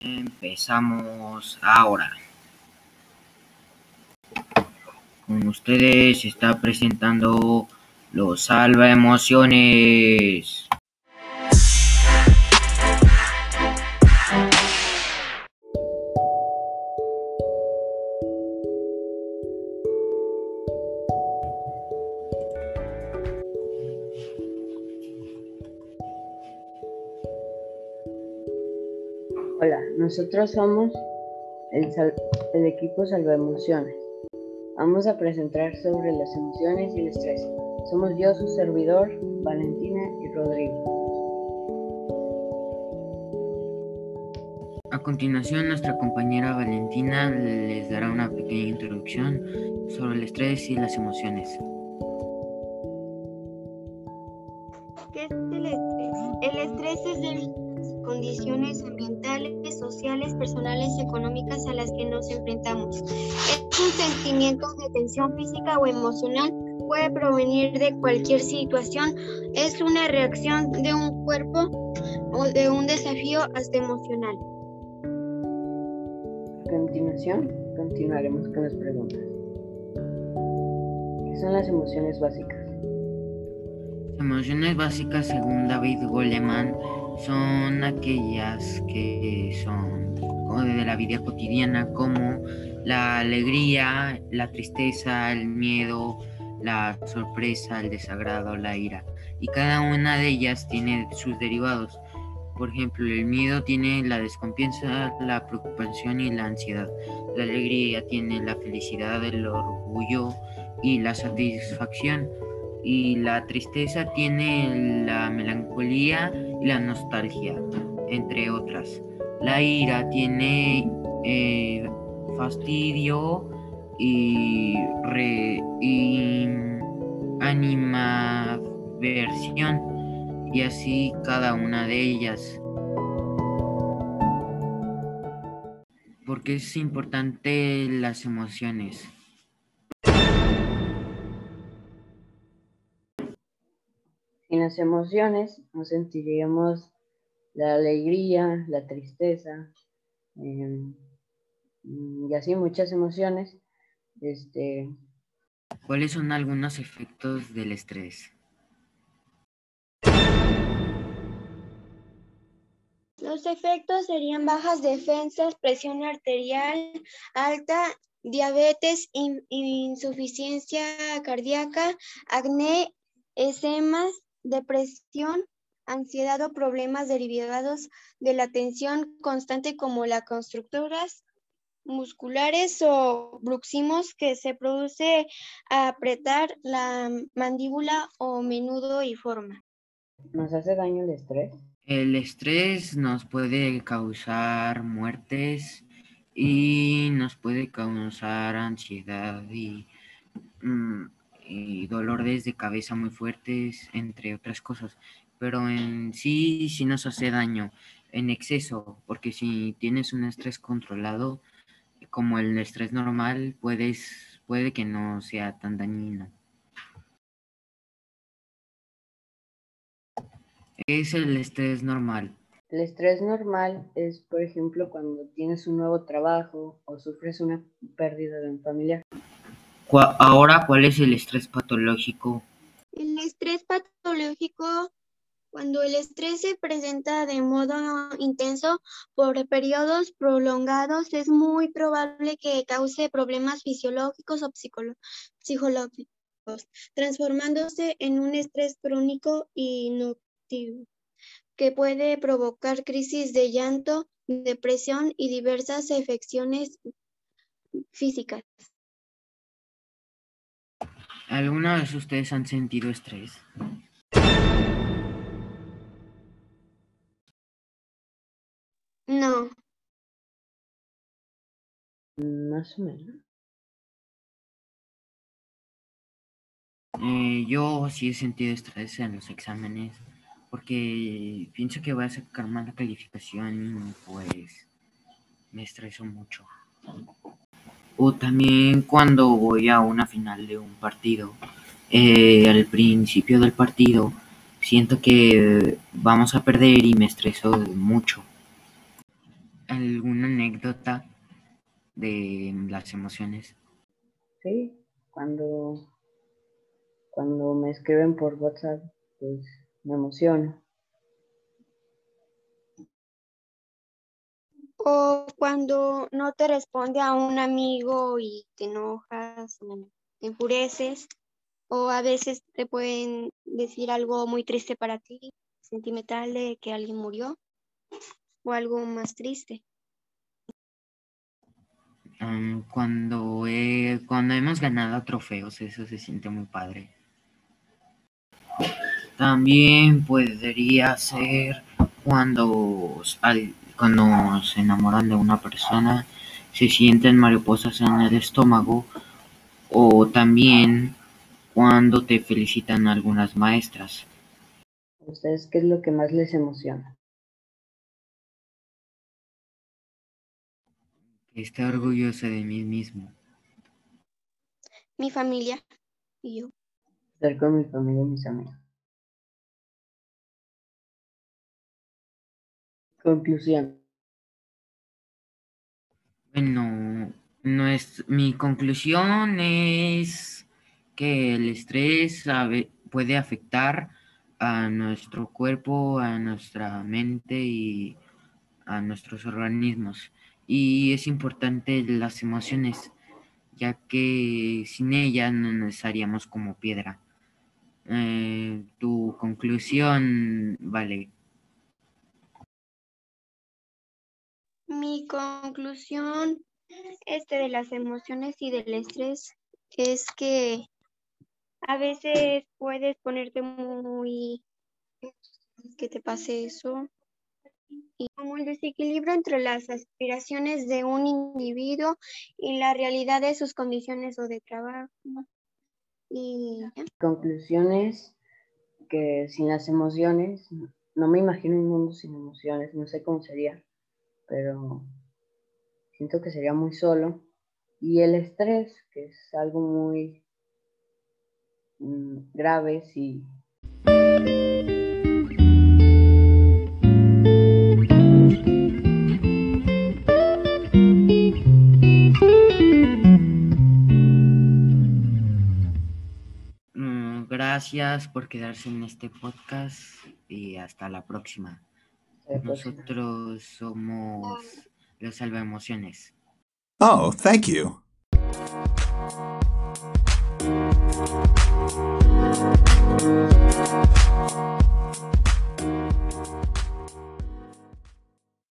Empezamos ahora. Con ustedes está presentando los Salva Emociones. Hola, nosotros somos el, el equipo Salva Emociones. Vamos a presentar sobre las emociones y el estrés. Somos yo, su servidor, Valentina y Rodrigo. A continuación, nuestra compañera Valentina les dará una pequeña introducción sobre el estrés y las emociones. ¿Qué es el estrés? El estrés es las condiciones ambientales, sociales, personales y económicas a las que nos enfrentamos. Es un sentimiento de tensión física o emocional, puede provenir de cualquier situación, es una reacción de un cuerpo o de un desafío hasta emocional. A continuación, continuaremos con las preguntas. ¿Qué son las emociones básicas? Emociones básicas, según David Goleman, son aquellas que son de la vida cotidiana, como la alegría, la tristeza, el miedo, la sorpresa, el desagrado, la ira. Y cada una de ellas tiene sus derivados. Por ejemplo, el miedo tiene la desconfianza, la preocupación y la ansiedad. La alegría tiene la felicidad, el orgullo y la satisfacción y la tristeza tiene la melancolía la nostalgia, entre otras. La ira tiene eh, fastidio y, re- y animadversión, y así cada una de ellas. Porque es importante las emociones. Las emociones no sentiríamos la alegría, la tristeza em, y así muchas emociones. Este, ¿Cuáles son algunos efectos del estrés? Los efectos serían bajas defensas, presión arterial alta, diabetes, in- insuficiencia cardíaca, acné, esemas, depresión, ansiedad o problemas derivados de la tensión constante como las constructuras musculares o bruxismos que se produce a apretar la mandíbula o menudo y forma. ¿Nos hace daño el estrés? El estrés nos puede causar muertes y nos puede causar ansiedad y, mm, y dolores de cabeza muy fuertes, entre otras cosas. Pero en sí, sí nos hace daño en exceso, porque si tienes un estrés controlado, como el estrés normal, puedes, puede que no sea tan dañino. ¿Qué es el estrés normal? El estrés normal es, por ejemplo, cuando tienes un nuevo trabajo o sufres una pérdida de un familiar. Ahora, ¿cuál es el estrés patológico? El estrés patológico, cuando el estrés se presenta de modo intenso por periodos prolongados, es muy probable que cause problemas fisiológicos o psicológicos, transformándose en un estrés crónico y nocturno, que puede provocar crisis de llanto, depresión y diversas afecciones físicas. ¿Alguna vez ustedes han sentido estrés? No. Más o menos. Eh, yo sí he sentido estrés en los exámenes porque pienso que voy a sacar mala calificación y pues me estreso mucho. O también cuando voy a una final de un partido, eh, al principio del partido siento que vamos a perder y me estreso mucho. ¿Alguna anécdota de las emociones? Sí, cuando, cuando me escriben por WhatsApp, pues me emociono. O cuando no te responde a un amigo y te enojas, te enfureces. O a veces te pueden decir algo muy triste para ti, sentimental de que alguien murió. O algo más triste. cuando, cuando hemos ganado trofeos, eso se siente muy padre. También podría ser cuando, cuando se enamoran de una persona, se sienten mariposas en el estómago o también cuando te felicitan algunas maestras. ustedes qué es lo que más les emociona? Esté orgulloso de mí mismo. Mi familia y yo. Estar con mi familia y mis amigos. Conclusión. Bueno, no es, mi conclusión es que el estrés puede afectar a nuestro cuerpo, a nuestra mente y a nuestros organismos. Y es importante las emociones, ya que sin ellas no estaríamos como piedra. Eh, tu conclusión, vale. Mi conclusión este de las emociones y del estrés es que a veces puedes ponerte muy que te pase eso y como el desequilibrio entre las aspiraciones de un individuo y la realidad de sus condiciones o de trabajo. Y conclusiones que sin las emociones no me imagino un mundo sin emociones, no sé cómo sería, pero siento que sería muy solo. Y el estrés, que es algo muy mm, grave si... Mm, gracias por quedarse en este podcast y hasta la próxima. Nosotros somos los salva emociones. Oh, thank you.